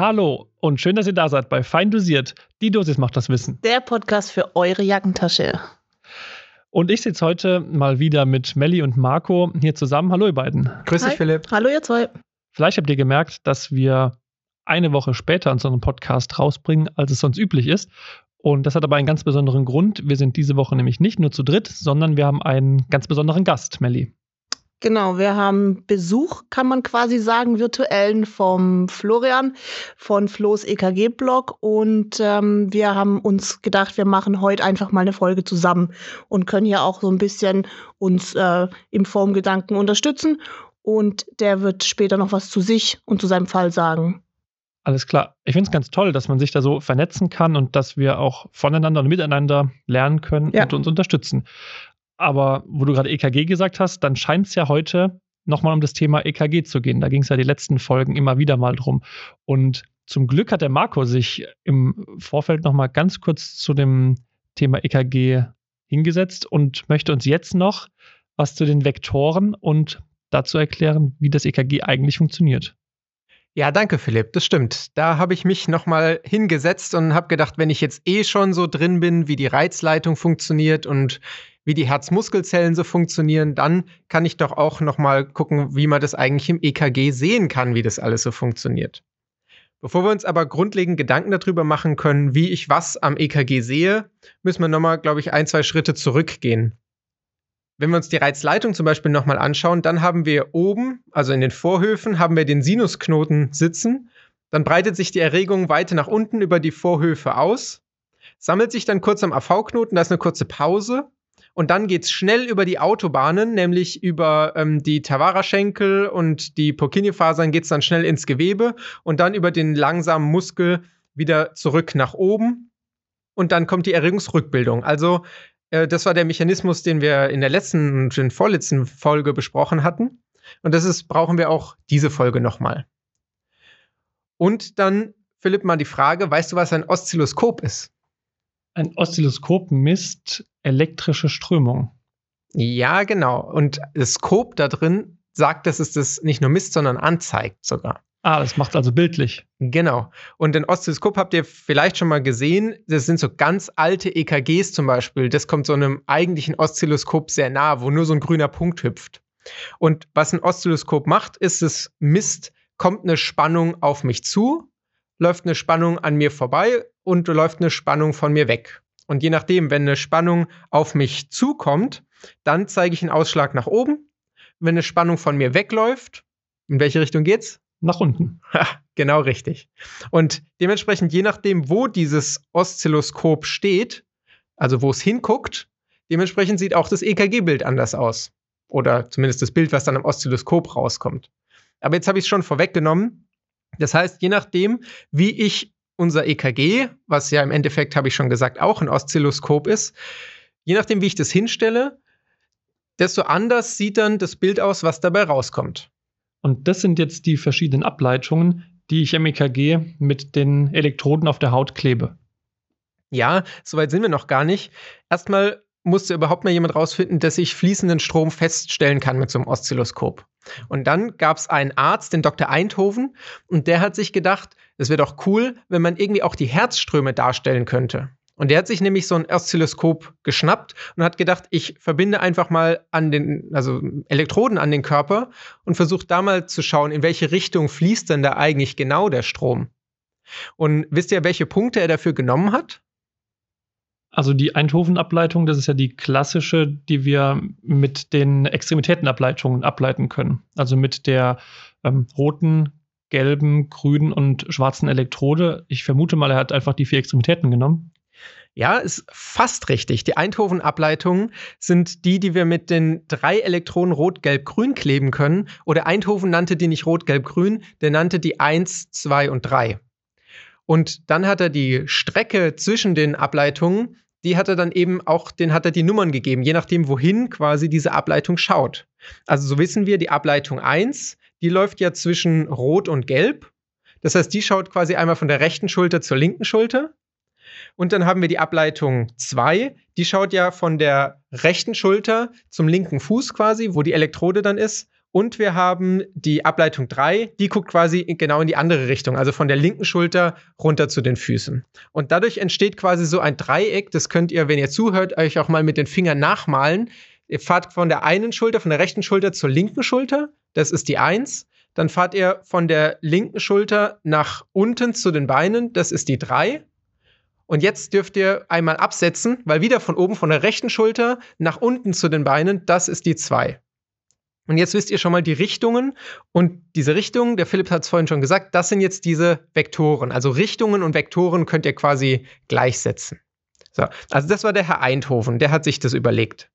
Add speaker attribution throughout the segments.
Speaker 1: Hallo und schön, dass ihr da seid bei Fein Dosiert. Die Dosis macht das Wissen.
Speaker 2: Der Podcast für eure Jackentasche.
Speaker 1: Und ich sitze heute mal wieder mit Melli und Marco hier zusammen. Hallo, ihr beiden.
Speaker 3: Grüß dich, Philipp.
Speaker 2: Hallo, ihr zwei.
Speaker 1: Vielleicht habt ihr gemerkt, dass wir eine Woche später unseren Podcast rausbringen, als es sonst üblich ist. Und das hat aber einen ganz besonderen Grund. Wir sind diese Woche nämlich nicht nur zu dritt, sondern wir haben einen ganz besonderen Gast, Melli.
Speaker 2: Genau, wir haben Besuch, kann man quasi sagen, virtuellen vom Florian von Flo's EKG-Blog und ähm, wir haben uns gedacht, wir machen heute einfach mal eine Folge zusammen und können hier auch so ein bisschen uns äh, im Formgedanken unterstützen und der wird später noch was zu sich und zu seinem Fall sagen.
Speaker 1: Alles klar. Ich finde es ganz toll, dass man sich da so vernetzen kann und dass wir auch voneinander und miteinander lernen können ja. und uns unterstützen. Aber wo du gerade EKG gesagt hast, dann scheint es ja heute nochmal um das Thema EKG zu gehen. Da ging es ja die letzten Folgen immer wieder mal drum. Und zum Glück hat der Marco sich im Vorfeld nochmal ganz kurz zu dem Thema EKG hingesetzt und möchte uns jetzt noch was zu den Vektoren und dazu erklären, wie das EKG eigentlich funktioniert.
Speaker 3: Ja, danke Philipp, das stimmt. Da habe ich mich nochmal hingesetzt und habe gedacht, wenn ich jetzt eh schon so drin bin, wie die Reizleitung funktioniert und wie die Herzmuskelzellen so funktionieren, dann kann ich doch auch noch mal gucken, wie man das eigentlich im EKG sehen kann, wie das alles so funktioniert. Bevor wir uns aber grundlegend Gedanken darüber machen können, wie ich was am EKG sehe, müssen wir noch mal, glaube ich, ein, zwei Schritte zurückgehen. Wenn wir uns die Reizleitung zum Beispiel noch mal anschauen, dann haben wir oben, also in den Vorhöfen, haben wir den Sinusknoten sitzen. Dann breitet sich die Erregung weiter nach unten über die Vorhöfe aus, sammelt sich dann kurz am AV-Knoten, da ist eine kurze Pause und dann geht's schnell über die Autobahnen, nämlich über ähm, die Tavara-Schenkel und die Purkinje-Fasern geht's dann schnell ins Gewebe und dann über den langsamen Muskel wieder zurück nach oben. Und dann kommt die Erregungsrückbildung. Also, äh, das war der Mechanismus, den wir in der letzten und in vorletzten Folge besprochen hatten. Und das ist, brauchen wir auch diese Folge nochmal. Und dann, Philipp, mal die Frage: Weißt du, was ein Oszilloskop ist?
Speaker 1: Ein Oszilloskop misst elektrische Strömung.
Speaker 3: Ja, genau. Und das Skop da drin sagt, dass es das nicht nur misst, sondern anzeigt sogar.
Speaker 1: Ah, das macht also bildlich.
Speaker 3: Genau. Und den Oszilloskop habt ihr vielleicht schon mal gesehen. Das sind so ganz alte EKGs zum Beispiel. Das kommt so einem eigentlichen Oszilloskop sehr nah, wo nur so ein grüner Punkt hüpft. Und was ein Oszilloskop macht, ist, es misst, kommt eine Spannung auf mich zu, läuft eine Spannung an mir vorbei und läuft eine Spannung von mir weg. Und je nachdem, wenn eine Spannung auf mich zukommt, dann zeige ich einen Ausschlag nach oben. Wenn eine Spannung von mir wegläuft, in welche Richtung geht's?
Speaker 1: Nach unten.
Speaker 3: Ha, genau richtig. Und dementsprechend, je nachdem, wo dieses Oszilloskop steht, also wo es hinguckt, dementsprechend sieht auch das EKG-Bild anders aus. Oder zumindest das Bild, was dann am Oszilloskop rauskommt. Aber jetzt habe ich es schon vorweggenommen. Das heißt, je nachdem, wie ich unser EKG, was ja im Endeffekt, habe ich schon gesagt, auch ein Oszilloskop ist, je nachdem, wie ich das hinstelle, desto anders sieht dann das Bild aus, was dabei rauskommt.
Speaker 1: Und das sind jetzt die verschiedenen Ableitungen, die ich im EKG mit den Elektroden auf der Haut klebe.
Speaker 3: Ja, soweit sind wir noch gar nicht. Erstmal musste überhaupt mal jemand rausfinden, dass ich fließenden Strom feststellen kann mit so einem Oszilloskop. Und dann gab es einen Arzt, den Dr. Einthoven, und der hat sich gedacht, es wäre doch cool, wenn man irgendwie auch die Herzströme darstellen könnte. Und der hat sich nämlich so ein Oszilloskop geschnappt und hat gedacht, ich verbinde einfach mal an den, also Elektroden an den Körper und versuche da mal zu schauen, in welche Richtung fließt denn da eigentlich genau der Strom. Und wisst ihr, welche Punkte er dafür genommen hat?
Speaker 1: Also die Eindhoven-Ableitung, das ist ja die klassische, die wir mit den Extremitätenableitungen ableiten können. Also mit der ähm, roten, gelben, grünen und schwarzen Elektrode. Ich vermute mal, er hat einfach die vier Extremitäten genommen.
Speaker 3: Ja, ist fast richtig. Die Eindhoven-Ableitungen sind die, die wir mit den drei Elektronen Rot, Gelb, Grün kleben können. Oder Eindhoven nannte die nicht Rot, Gelb, Grün, der nannte die 1, 2 und 3. Und dann hat er die Strecke zwischen den Ableitungen, die hat er dann eben auch, den hat er die Nummern gegeben, je nachdem, wohin quasi diese Ableitung schaut. Also so wissen wir, die Ableitung 1, die läuft ja zwischen Rot und Gelb. Das heißt, die schaut quasi einmal von der rechten Schulter zur linken Schulter. Und dann haben wir die Ableitung 2, die schaut ja von der rechten Schulter zum linken Fuß quasi, wo die Elektrode dann ist. Und wir haben die Ableitung 3, die guckt quasi genau in die andere Richtung, also von der linken Schulter runter zu den Füßen. Und dadurch entsteht quasi so ein Dreieck, das könnt ihr, wenn ihr zuhört, euch auch mal mit den Fingern nachmalen. Ihr fahrt von der einen Schulter, von der rechten Schulter zur linken Schulter, das ist die 1. Dann fahrt ihr von der linken Schulter nach unten zu den Beinen, das ist die 3. Und jetzt dürft ihr einmal absetzen, weil wieder von oben von der rechten Schulter nach unten zu den Beinen, das ist die 2. Und jetzt wisst ihr schon mal die Richtungen. Und diese Richtungen, der Philipp hat es vorhin schon gesagt, das sind jetzt diese Vektoren. Also Richtungen und Vektoren könnt ihr quasi gleichsetzen. So, also das war der Herr Eindhoven, der hat sich das überlegt.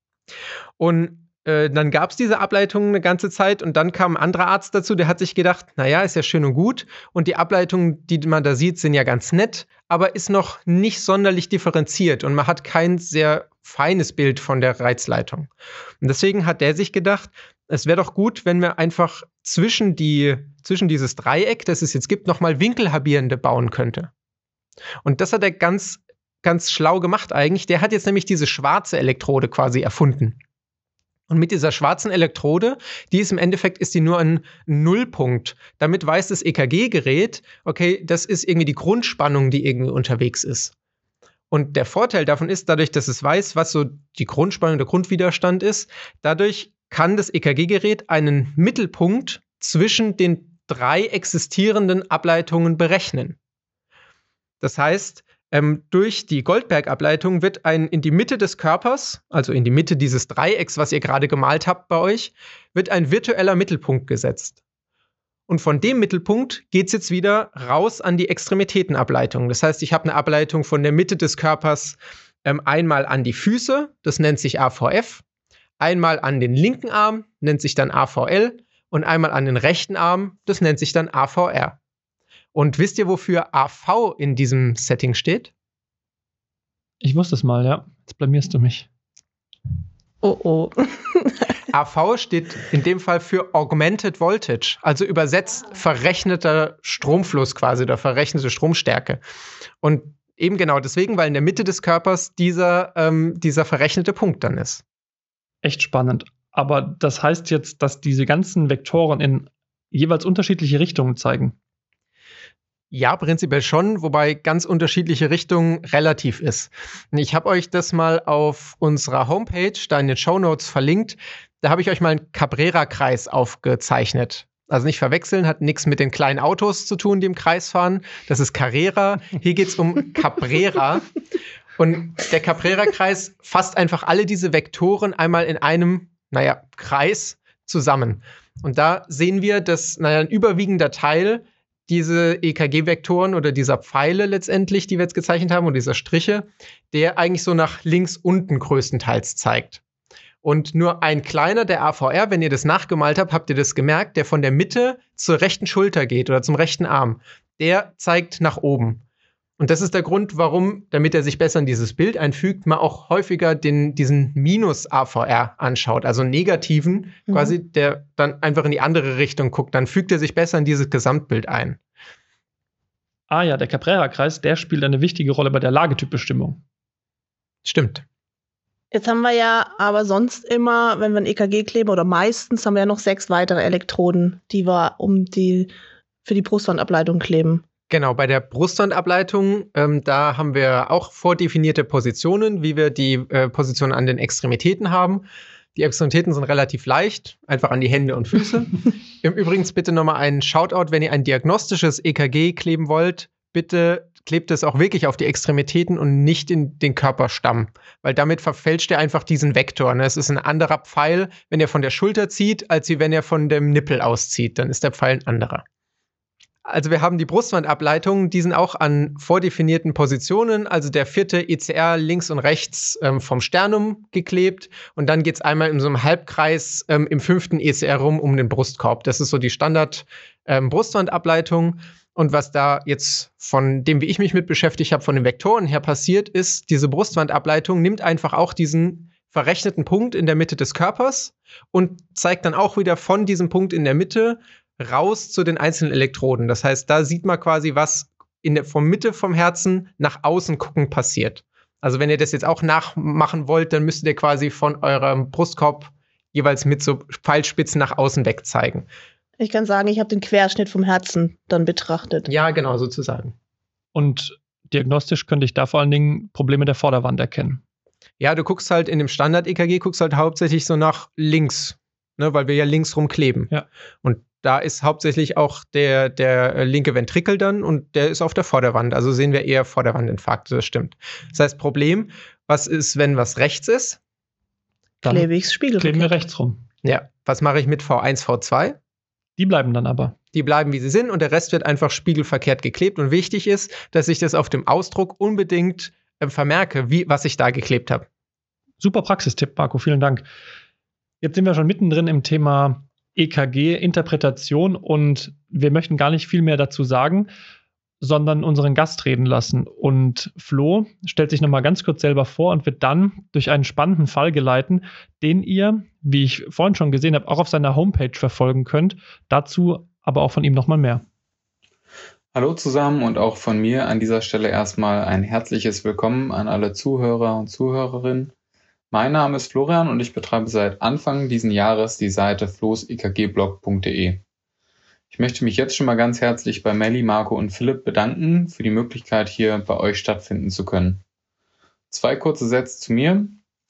Speaker 3: Und äh, dann gab es diese Ableitungen eine ganze Zeit und dann kam ein anderer Arzt dazu, der hat sich gedacht, naja, ist ja schön und gut. Und die Ableitungen, die man da sieht, sind ja ganz nett, aber ist noch nicht sonderlich differenziert und man hat kein sehr feines Bild von der Reizleitung. Und deswegen hat der sich gedacht, es wäre doch gut, wenn wir einfach zwischen, die, zwischen dieses Dreieck, das es jetzt gibt, nochmal Winkelhabierende bauen könnte. Und das hat er ganz, ganz schlau gemacht eigentlich. Der hat jetzt nämlich diese schwarze Elektrode quasi erfunden. Und mit dieser schwarzen Elektrode, die ist im Endeffekt, ist die nur ein Nullpunkt. Damit weiß das EKG-Gerät, okay, das ist irgendwie die Grundspannung, die irgendwie unterwegs ist. Und der Vorteil davon ist, dadurch, dass es weiß, was so die Grundspannung, der Grundwiderstand ist, dadurch kann das EKG-Gerät einen Mittelpunkt zwischen den drei existierenden Ableitungen berechnen. Das heißt, ähm, durch die Goldberg-Ableitung wird ein in die Mitte des Körpers, also in die Mitte dieses Dreiecks, was ihr gerade gemalt habt bei euch, wird ein virtueller Mittelpunkt gesetzt. Und von dem Mittelpunkt geht es jetzt wieder raus an die Extremitätenableitung. Das heißt, ich habe eine Ableitung von der Mitte des Körpers ähm, einmal an die Füße, das nennt sich AVF, einmal an den linken Arm, nennt sich dann AVL, und einmal an den rechten Arm, das nennt sich dann AVR. Und wisst ihr, wofür AV in diesem Setting steht?
Speaker 1: Ich wusste es mal, ja. Jetzt blamierst du mich.
Speaker 2: Oh oh.
Speaker 3: AV steht in dem Fall für Augmented Voltage, also übersetzt verrechneter Stromfluss quasi oder verrechnete Stromstärke. Und eben genau deswegen, weil in der Mitte des Körpers dieser, ähm, dieser verrechnete Punkt dann ist
Speaker 1: echt spannend. Aber das heißt jetzt, dass diese ganzen Vektoren in jeweils unterschiedliche Richtungen zeigen.
Speaker 3: Ja, prinzipiell schon, wobei ganz unterschiedliche Richtungen relativ ist. Ich habe euch das mal auf unserer Homepage, da in den Show Notes verlinkt. Da habe ich euch mal einen Cabrera-Kreis aufgezeichnet. Also nicht verwechseln, hat nichts mit den kleinen Autos zu tun, die im Kreis fahren. Das ist Carrera. Hier geht es um Cabrera. Und der Cabrera-Kreis fasst einfach alle diese Vektoren einmal in einem, naja, Kreis zusammen. Und da sehen wir, dass, naja, ein überwiegender Teil diese EKG-Vektoren oder dieser Pfeile letztendlich, die wir jetzt gezeichnet haben, und dieser Striche, der eigentlich so nach links unten größtenteils zeigt. Und nur ein kleiner, der AVR, wenn ihr das nachgemalt habt, habt ihr das gemerkt, der von der Mitte zur rechten Schulter geht oder zum rechten Arm. Der zeigt nach oben. Und das ist der Grund, warum, damit er sich besser in dieses Bild einfügt, man auch häufiger den, diesen Minus-AVR anschaut, also negativen, mhm. quasi, der dann einfach in die andere Richtung guckt. Dann fügt er sich besser in dieses Gesamtbild ein.
Speaker 1: Ah ja, der Cabrera-Kreis, der spielt eine wichtige Rolle bei der Lagetypbestimmung.
Speaker 3: Stimmt.
Speaker 2: Jetzt haben wir ja aber sonst immer, wenn wir ein EKG kleben, oder meistens haben wir ja noch sechs weitere Elektroden, die wir um die für die Brustwandableitung kleben.
Speaker 3: Genau, bei der Brustwandableitung, ähm, da haben wir auch vordefinierte Positionen, wie wir die äh, Positionen an den Extremitäten haben. Die Extremitäten sind relativ leicht, einfach an die Hände und Füße. Im Übrigen bitte nochmal einen Shoutout, wenn ihr ein diagnostisches EKG kleben wollt, bitte klebt es auch wirklich auf die Extremitäten und nicht in den Körperstamm, weil damit verfälscht ihr einfach diesen Vektor. Ne? Es ist ein anderer Pfeil, wenn ihr von der Schulter zieht, als wenn ihr von dem Nippel auszieht. Dann ist der Pfeil ein anderer. Also wir haben die Brustwandableitungen, die sind auch an vordefinierten Positionen, also der vierte ECR links und rechts ähm, vom Sternum geklebt und dann geht es einmal in so einem Halbkreis ähm, im fünften ECR rum um den Brustkorb. Das ist so die Standard ähm, Brustwandableitung. Und was da jetzt von dem, wie ich mich mit beschäftigt habe, von den Vektoren her passiert, ist, diese Brustwandableitung nimmt einfach auch diesen verrechneten Punkt in der Mitte des Körpers und zeigt dann auch wieder von diesem Punkt in der Mitte raus zu den einzelnen Elektroden. Das heißt, da sieht man quasi, was in der vom Mitte vom Herzen nach außen gucken passiert. Also wenn ihr das jetzt auch nachmachen wollt, dann müsstet ihr quasi von eurem Brustkorb jeweils mit so Pfeilspitzen nach außen weg zeigen.
Speaker 2: Ich kann sagen, ich habe den Querschnitt vom Herzen dann betrachtet.
Speaker 3: Ja, genau, sozusagen.
Speaker 1: Und diagnostisch könnte ich da vor allen Dingen Probleme der Vorderwand erkennen.
Speaker 3: Ja, du guckst halt in dem Standard-EKG, guckst halt hauptsächlich so nach links, ne, weil wir ja links rumkleben.
Speaker 1: Ja.
Speaker 3: Und da ist hauptsächlich auch der, der linke Ventrikel dann und der ist auf der Vorderwand. Also sehen wir eher Vorderwandinfarkte, das stimmt. Das heißt, Problem, was ist, wenn was rechts ist?
Speaker 1: Dann
Speaker 2: Klebe ich's Spiegel.
Speaker 1: kleben wir rechts rum.
Speaker 3: Ja. Was mache ich mit V1, V2?
Speaker 1: Die bleiben dann aber.
Speaker 3: Die bleiben, wie sie sind und der Rest wird einfach spiegelverkehrt geklebt. Und wichtig ist, dass ich das auf dem Ausdruck unbedingt äh, vermerke, wie, was ich da geklebt habe.
Speaker 1: Super Praxistipp, Marco, vielen Dank. Jetzt sind wir schon mittendrin im Thema EKG-Interpretation und wir möchten gar nicht viel mehr dazu sagen, sondern unseren Gast reden lassen. Und Flo stellt sich nochmal ganz kurz selber vor und wird dann durch einen spannenden Fall geleiten, den ihr, wie ich vorhin schon gesehen habe, auch auf seiner Homepage verfolgen könnt. Dazu aber auch von ihm nochmal mehr.
Speaker 4: Hallo zusammen und auch von mir an dieser Stelle erstmal ein herzliches Willkommen an alle Zuhörer und Zuhörerinnen. Mein Name ist Florian und ich betreibe seit Anfang diesen Jahres die Seite floßekgblog.de. Ich möchte mich jetzt schon mal ganz herzlich bei Melly, Marco und Philipp bedanken für die Möglichkeit, hier bei euch stattfinden zu können. Zwei kurze Sätze zu mir.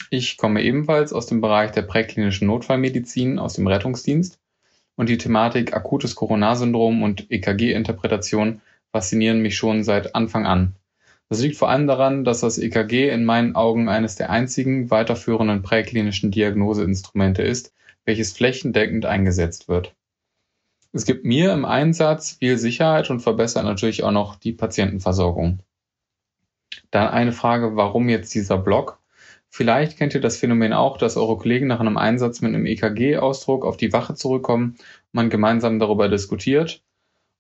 Speaker 4: Ich komme ebenfalls aus dem Bereich der präklinischen Notfallmedizin aus dem Rettungsdienst und die Thematik akutes Coronarsyndrom und EKG-Interpretation faszinieren mich schon seit Anfang an. Das liegt vor allem daran, dass das EKG in meinen Augen eines der einzigen weiterführenden präklinischen Diagnoseinstrumente ist, welches flächendeckend eingesetzt wird. Es gibt mir im Einsatz viel Sicherheit und verbessert natürlich auch noch die Patientenversorgung. Dann eine Frage, warum jetzt dieser Blog? Vielleicht kennt ihr das Phänomen auch, dass eure Kollegen nach einem Einsatz mit einem EKG-Ausdruck auf die Wache zurückkommen, man gemeinsam darüber diskutiert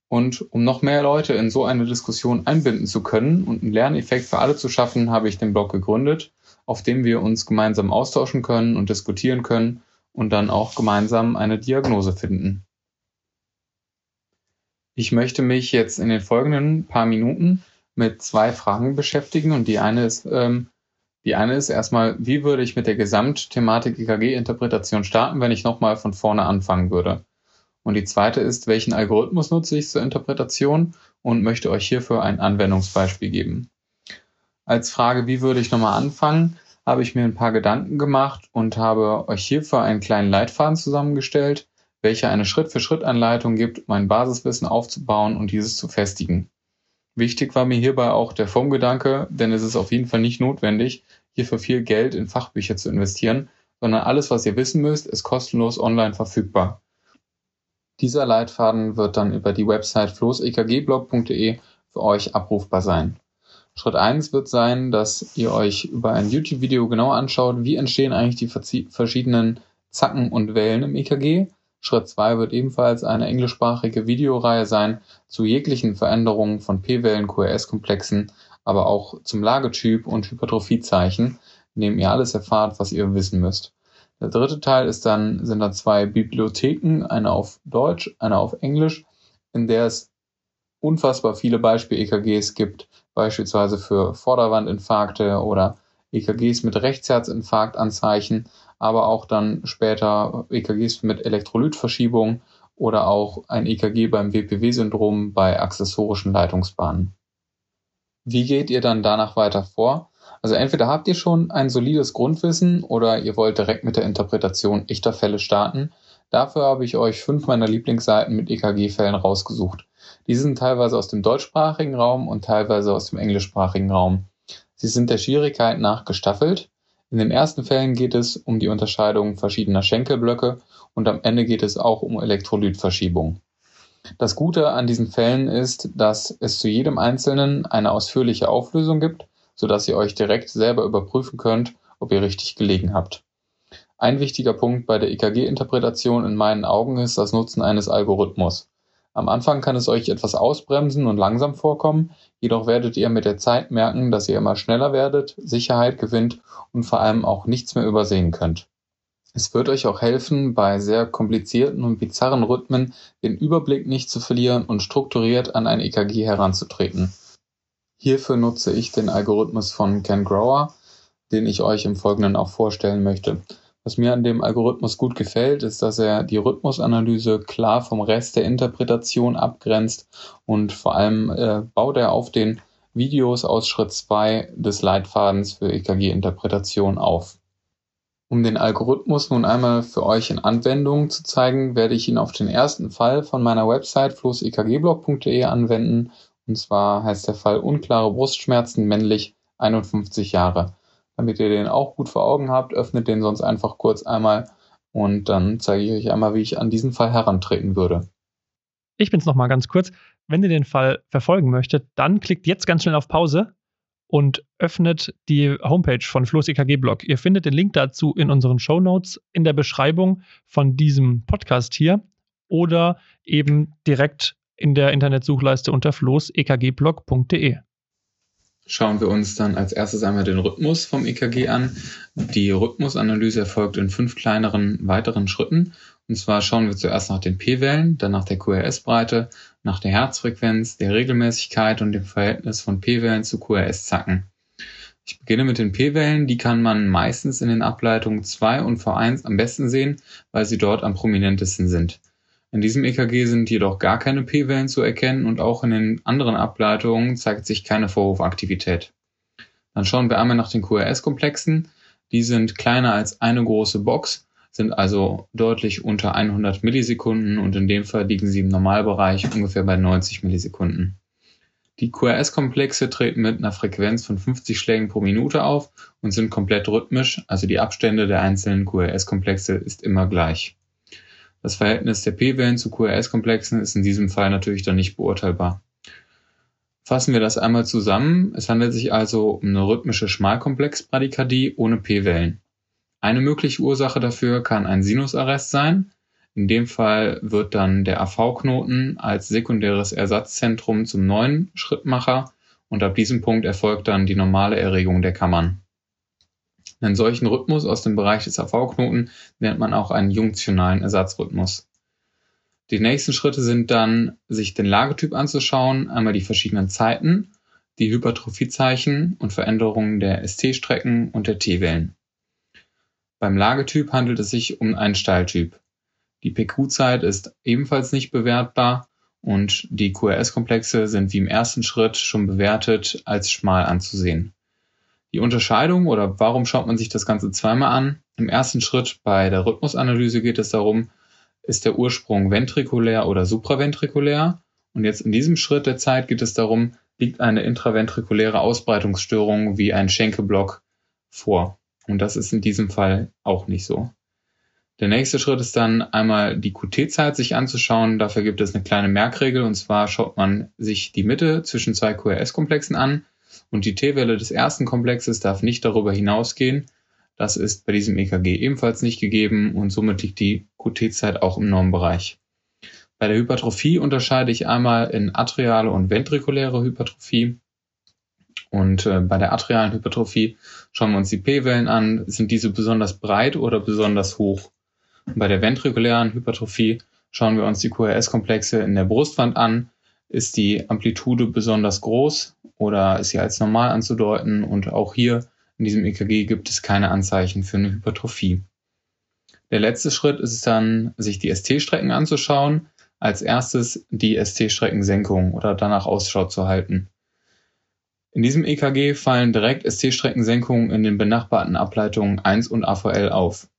Speaker 4: und um noch mehr Leute in so eine Diskussion einbinden zu können und einen Lerneffekt für alle zu schaffen, habe ich den Blog gegründet, auf dem wir uns gemeinsam austauschen können und diskutieren können und dann auch gemeinsam eine Diagnose finden. Ich möchte mich jetzt in den folgenden paar Minuten mit zwei Fragen beschäftigen und die eine ist, ähm, die eine ist erstmal, wie würde ich mit der Gesamtthematik EKG-Interpretation starten, wenn ich nochmal von vorne anfangen würde? Und die zweite ist, welchen Algorithmus nutze ich zur Interpretation und möchte euch hierfür ein Anwendungsbeispiel geben. Als Frage, wie würde ich nochmal anfangen, habe ich mir ein paar Gedanken gemacht und habe euch hierfür einen kleinen Leitfaden zusammengestellt, welcher eine Schritt-für-Schritt-Anleitung gibt, mein Basiswissen aufzubauen und dieses zu festigen. Wichtig war mir hierbei auch der Formgedanke, denn es ist auf jeden Fall nicht notwendig, hierfür viel Geld in Fachbücher zu investieren, sondern alles, was ihr wissen müsst, ist kostenlos online verfügbar. Dieser Leitfaden wird dann über die Website floßekgblog.de für euch abrufbar sein. Schritt eins wird sein, dass ihr euch über ein YouTube-Video genau anschaut, wie entstehen eigentlich die verschiedenen Zacken und Wellen im EKG. Schritt zwei wird ebenfalls eine englischsprachige Videoreihe sein zu jeglichen Veränderungen von P-Wellen, QRS-Komplexen, aber auch zum Lagetyp und Hypertrophiezeichen, in dem ihr alles erfahrt, was ihr wissen müsst. Der dritte Teil ist dann, sind dann zwei Bibliotheken, eine auf Deutsch, eine auf Englisch, in der es unfassbar viele Beispiel-EKGs gibt, beispielsweise für Vorderwandinfarkte oder EKGs mit Rechtsherzinfarktanzeichen, aber auch dann später EKGs mit Elektrolytverschiebung oder auch ein EKG beim WPW-Syndrom bei accessorischen Leitungsbahnen. Wie geht ihr dann danach weiter vor? Also entweder habt ihr schon ein solides Grundwissen oder ihr wollt direkt mit der Interpretation echter Fälle starten. Dafür habe ich euch fünf meiner Lieblingsseiten mit EKG-Fällen rausgesucht. Die sind teilweise aus dem deutschsprachigen Raum und teilweise aus dem englischsprachigen Raum. Sie sind der Schwierigkeit nach gestaffelt. In den ersten Fällen geht es um die Unterscheidung verschiedener Schenkelblöcke und am Ende geht es auch um Elektrolytverschiebung. Das Gute an diesen Fällen ist, dass es zu jedem einzelnen eine ausführliche Auflösung gibt sodass ihr euch direkt selber überprüfen könnt, ob ihr richtig gelegen habt. Ein wichtiger Punkt bei der EKG-Interpretation in meinen Augen ist das Nutzen eines Algorithmus. Am Anfang kann es euch etwas ausbremsen und langsam vorkommen, jedoch werdet ihr mit der Zeit merken, dass ihr immer schneller werdet, Sicherheit gewinnt und vor allem auch nichts mehr übersehen könnt. Es wird euch auch helfen, bei sehr komplizierten und bizarren Rhythmen den Überblick nicht zu verlieren und strukturiert an ein EKG heranzutreten. Hierfür nutze ich den Algorithmus von Ken Grower, den ich euch im Folgenden auch vorstellen möchte. Was mir an dem Algorithmus gut gefällt, ist, dass er die Rhythmusanalyse klar vom Rest der Interpretation abgrenzt und vor allem äh, baut er auf den Videos aus Schritt 2 des Leitfadens für EKG-Interpretation auf. Um den Algorithmus nun einmal für euch in Anwendung zu zeigen, werde ich ihn auf den ersten Fall von meiner Website floßekgblog.de anwenden. Und zwar heißt der Fall unklare Brustschmerzen männlich 51 Jahre. Damit ihr den auch gut vor Augen habt, öffnet den sonst einfach kurz einmal und dann zeige ich euch einmal, wie ich an diesen Fall herantreten würde.
Speaker 1: Ich bin's noch mal ganz kurz. Wenn ihr den Fall verfolgen möchtet, dann klickt jetzt ganz schnell auf Pause und öffnet die Homepage von Flo's EKG-Blog. Ihr findet den Link dazu in unseren Show Notes in der Beschreibung von diesem Podcast hier oder eben direkt in der Internetsuchleiste unter flosekgblog.de
Speaker 4: schauen wir uns dann als erstes einmal den Rhythmus vom EKG an. Die Rhythmusanalyse erfolgt in fünf kleineren weiteren Schritten. Und zwar schauen wir zuerst nach den P-Wellen, dann nach der QRS-Breite, nach der Herzfrequenz, der Regelmäßigkeit und dem Verhältnis von P-Wellen zu QRS-Zacken. Ich beginne mit den P-Wellen. Die kann man meistens in den Ableitungen 2 und V1 am besten sehen, weil sie dort am prominentesten sind. In diesem EKG sind jedoch gar keine P-Wellen zu erkennen und auch in den anderen Ableitungen zeigt sich keine Vorhofaktivität. Dann schauen wir einmal nach den QRS-Komplexen. Die sind kleiner als eine große Box, sind also deutlich unter 100 Millisekunden und in dem Fall liegen sie im Normalbereich ungefähr bei 90 Millisekunden. Die QRS-Komplexe treten mit einer Frequenz von 50 Schlägen pro Minute auf und sind komplett rhythmisch, also die Abstände der einzelnen QRS-Komplexe ist immer gleich. Das Verhältnis der P-Wellen zu QRS-Komplexen ist in diesem Fall natürlich dann nicht beurteilbar. Fassen wir das einmal zusammen. Es handelt sich also um eine rhythmische Schmalkomplexbradykardie ohne P-Wellen. Eine mögliche Ursache dafür kann ein Sinusarrest sein. In dem Fall wird dann der AV-Knoten als sekundäres Ersatzzentrum zum neuen Schrittmacher und ab diesem Punkt erfolgt dann die normale Erregung der Kammern. Einen solchen Rhythmus aus dem Bereich des AV-Knoten nennt man auch einen junktionalen Ersatzrhythmus. Die nächsten Schritte sind dann, sich den Lagetyp anzuschauen, einmal die verschiedenen Zeiten, die Hypertrophiezeichen und Veränderungen der ST-Strecken und der T-Wellen. Beim Lagetyp handelt es sich um einen Steiltyp. Die PQ-Zeit ist ebenfalls nicht bewertbar und die QRS-Komplexe sind wie im ersten Schritt schon bewertet als schmal anzusehen. Die Unterscheidung oder warum schaut man sich das Ganze zweimal an? Im ersten Schritt bei der Rhythmusanalyse geht es darum, ist der Ursprung ventrikulär oder supraventrikulär? Und jetzt in diesem Schritt der Zeit geht es darum, liegt eine intraventrikuläre Ausbreitungsstörung wie ein Schenkelblock vor. Und das ist in diesem Fall auch nicht so. Der nächste Schritt ist dann einmal die QT-Zeit sich anzuschauen. Dafür gibt es eine kleine Merkregel und zwar schaut man sich die Mitte zwischen zwei QRS-Komplexen an und die T-Welle des ersten Komplexes darf nicht darüber hinausgehen. Das ist bei diesem EKG ebenfalls nicht gegeben und somit liegt die QT-Zeit auch im Normbereich. Bei der Hypertrophie unterscheide ich einmal in atriale und ventrikuläre Hypertrophie. Und äh, bei der atrialen Hypertrophie schauen wir uns die P-Wellen an. Sind diese besonders breit oder besonders hoch? Und bei der ventrikulären Hypertrophie schauen wir uns die QRS-Komplexe in der Brustwand an. Ist die Amplitude besonders groß oder ist sie als normal anzudeuten? Und auch hier in diesem EKG gibt es keine Anzeichen für eine Hypertrophie. Der letzte Schritt ist es dann, sich die ST-Strecken anzuschauen. Als erstes die ST-Streckensenkung oder danach Ausschau zu halten. In diesem EKG fallen direkt ST-Streckensenkungen in den benachbarten Ableitungen 1 und AVL auf.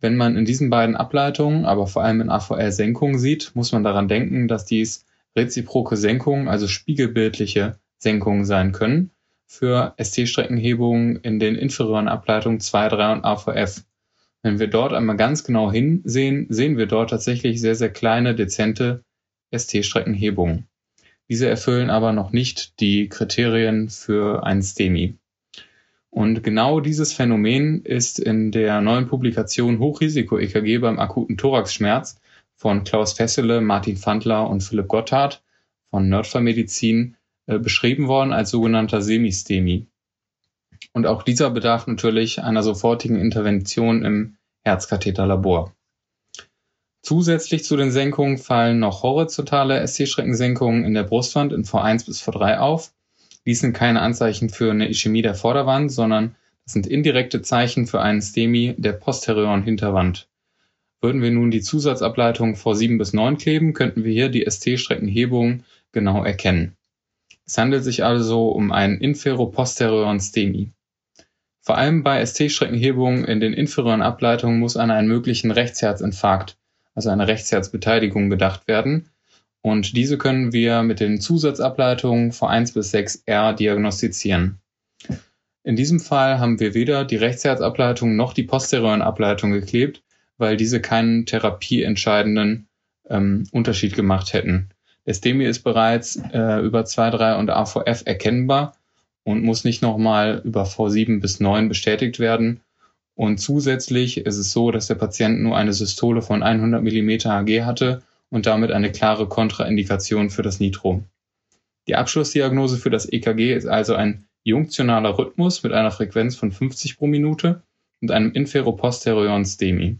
Speaker 4: Wenn man in diesen beiden Ableitungen, aber vor allem in AVL Senkungen sieht, muss man daran denken, dass dies reziproke Senkungen, also spiegelbildliche Senkungen sein können für ST-Streckenhebungen in den inferioren Ableitungen 2, 3 und AVF. Wenn wir dort einmal ganz genau hinsehen, sehen wir dort tatsächlich sehr, sehr kleine, dezente ST-Streckenhebungen. Diese erfüllen aber noch nicht die Kriterien für ein STEMI. Und genau dieses Phänomen ist in der neuen Publikation Hochrisiko-EKG beim akuten Thoraxschmerz von Klaus Fessele, Martin Fandler und Philipp Gotthard von Nerdfallmedizin äh, beschrieben worden als sogenannter Semistemi. Und auch dieser bedarf natürlich einer sofortigen Intervention im Herzkatheterlabor. Zusätzlich zu den Senkungen fallen noch horizontale ST-Streckensenkungen in der Brustwand in V1 bis V3 auf. Dies sind keine Anzeichen für eine Ischämie der Vorderwand, sondern Das sind indirekte Zeichen für einen STEMI der posterioren Hinterwand. Würden wir nun die Zusatzableitung V7 bis 9 kleben, könnten wir hier die ST-Streckenhebung genau erkennen. Es handelt sich also um einen inferoposterioren STEMI. Vor allem bei ST-Streckenhebungen in den inferioren Ableitungen muss an einen möglichen Rechtsherzinfarkt, also eine Rechtsherzbeteiligung, gedacht werden. Und diese können wir mit den Zusatzableitungen V1 bis 6R diagnostizieren. In diesem Fall haben wir weder die Rechtsherzableitung noch die posterioren Ableitungen geklebt, weil diese keinen therapieentscheidenden ähm, Unterschied gemacht hätten. Der ist bereits äh, über 2.3 und AVF erkennbar und muss nicht nochmal über V7 bis 9 bestätigt werden. Und zusätzlich ist es so, dass der Patient nur eine Systole von 100 mm Hg hatte und damit eine klare Kontraindikation für das Nitro. Die Abschlussdiagnose für das EKG ist also ein junktionaler Rhythmus mit einer Frequenz von 50 pro Minute und einem inferoposterioren STEMI.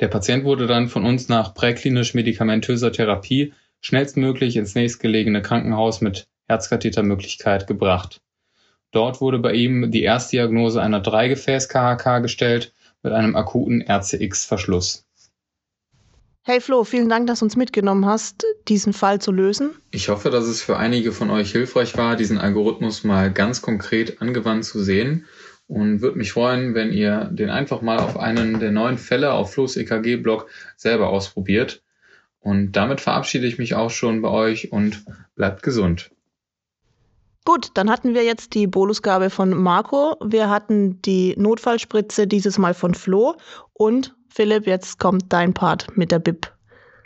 Speaker 4: Der Patient wurde dann von uns nach präklinisch medikamentöser Therapie schnellstmöglich ins nächstgelegene Krankenhaus mit Herzkathetermöglichkeit gebracht. Dort wurde bei ihm die Erstdiagnose einer Dreigefäß-KHK gestellt mit einem akuten RCX-Verschluss.
Speaker 2: Hey Flo, vielen Dank, dass du uns mitgenommen hast, diesen Fall zu lösen.
Speaker 4: Ich hoffe, dass es für einige von euch hilfreich war, diesen Algorithmus mal ganz konkret angewandt zu sehen und würde mich freuen, wenn ihr den einfach mal auf einen der neuen Fälle auf Flo's EKG-Blog selber ausprobiert. Und damit verabschiede ich mich auch schon bei euch und bleibt gesund.
Speaker 2: Gut, dann hatten wir jetzt die Bolusgabe von Marco. Wir hatten die Notfallspritze dieses Mal von Flo. Und Philipp, jetzt kommt dein Part mit der BIP.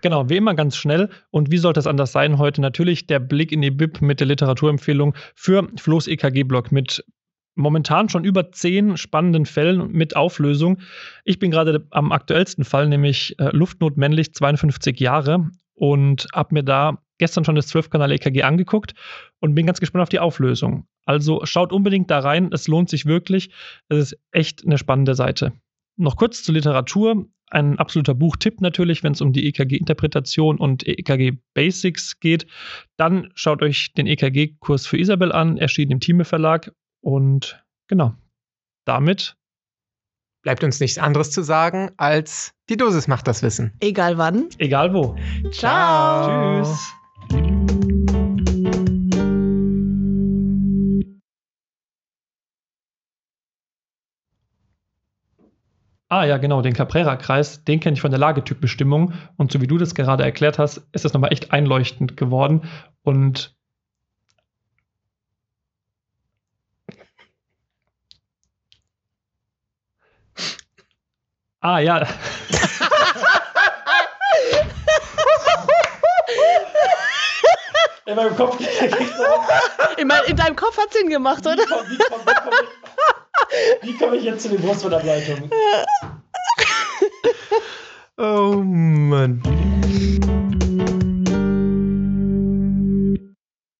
Speaker 1: Genau, wie immer ganz schnell. Und wie sollte es anders sein heute? Natürlich der Blick in die BIP mit der Literaturempfehlung für Flo's EKG-Blog mit momentan schon über zehn spannenden Fällen mit Auflösung. Ich bin gerade am aktuellsten Fall, nämlich äh, Luftnot männlich 52 Jahre und habe mir da gestern schon das 12-Kanal-EKG angeguckt und bin ganz gespannt auf die Auflösung. Also schaut unbedingt da rein, es lohnt sich wirklich. Es ist echt eine spannende Seite. Noch kurz zur Literatur. Ein absoluter Buchtipp natürlich, wenn es um die EKG-Interpretation und EKG-Basics geht. Dann schaut euch den EKG-Kurs für Isabel an, erschienen im Thieme Verlag und genau, damit
Speaker 3: bleibt uns nichts anderes zu sagen, als die Dosis macht das Wissen.
Speaker 2: Egal wann.
Speaker 1: Egal wo.
Speaker 2: Ciao.
Speaker 1: Tschüss. Ah ja, genau, den Caprera-Kreis, den kenne ich von der Lagetypbestimmung. Und so wie du das gerade erklärt hast, ist das nochmal echt einleuchtend geworden. Und Ah, ja. in meinem Kopf.
Speaker 2: in, mein, in deinem Kopf hat es Sinn gemacht, oder? Wie komme komm,
Speaker 1: ich, komm ich, jetzt zu den Brustverableitungen?
Speaker 3: oh Mann.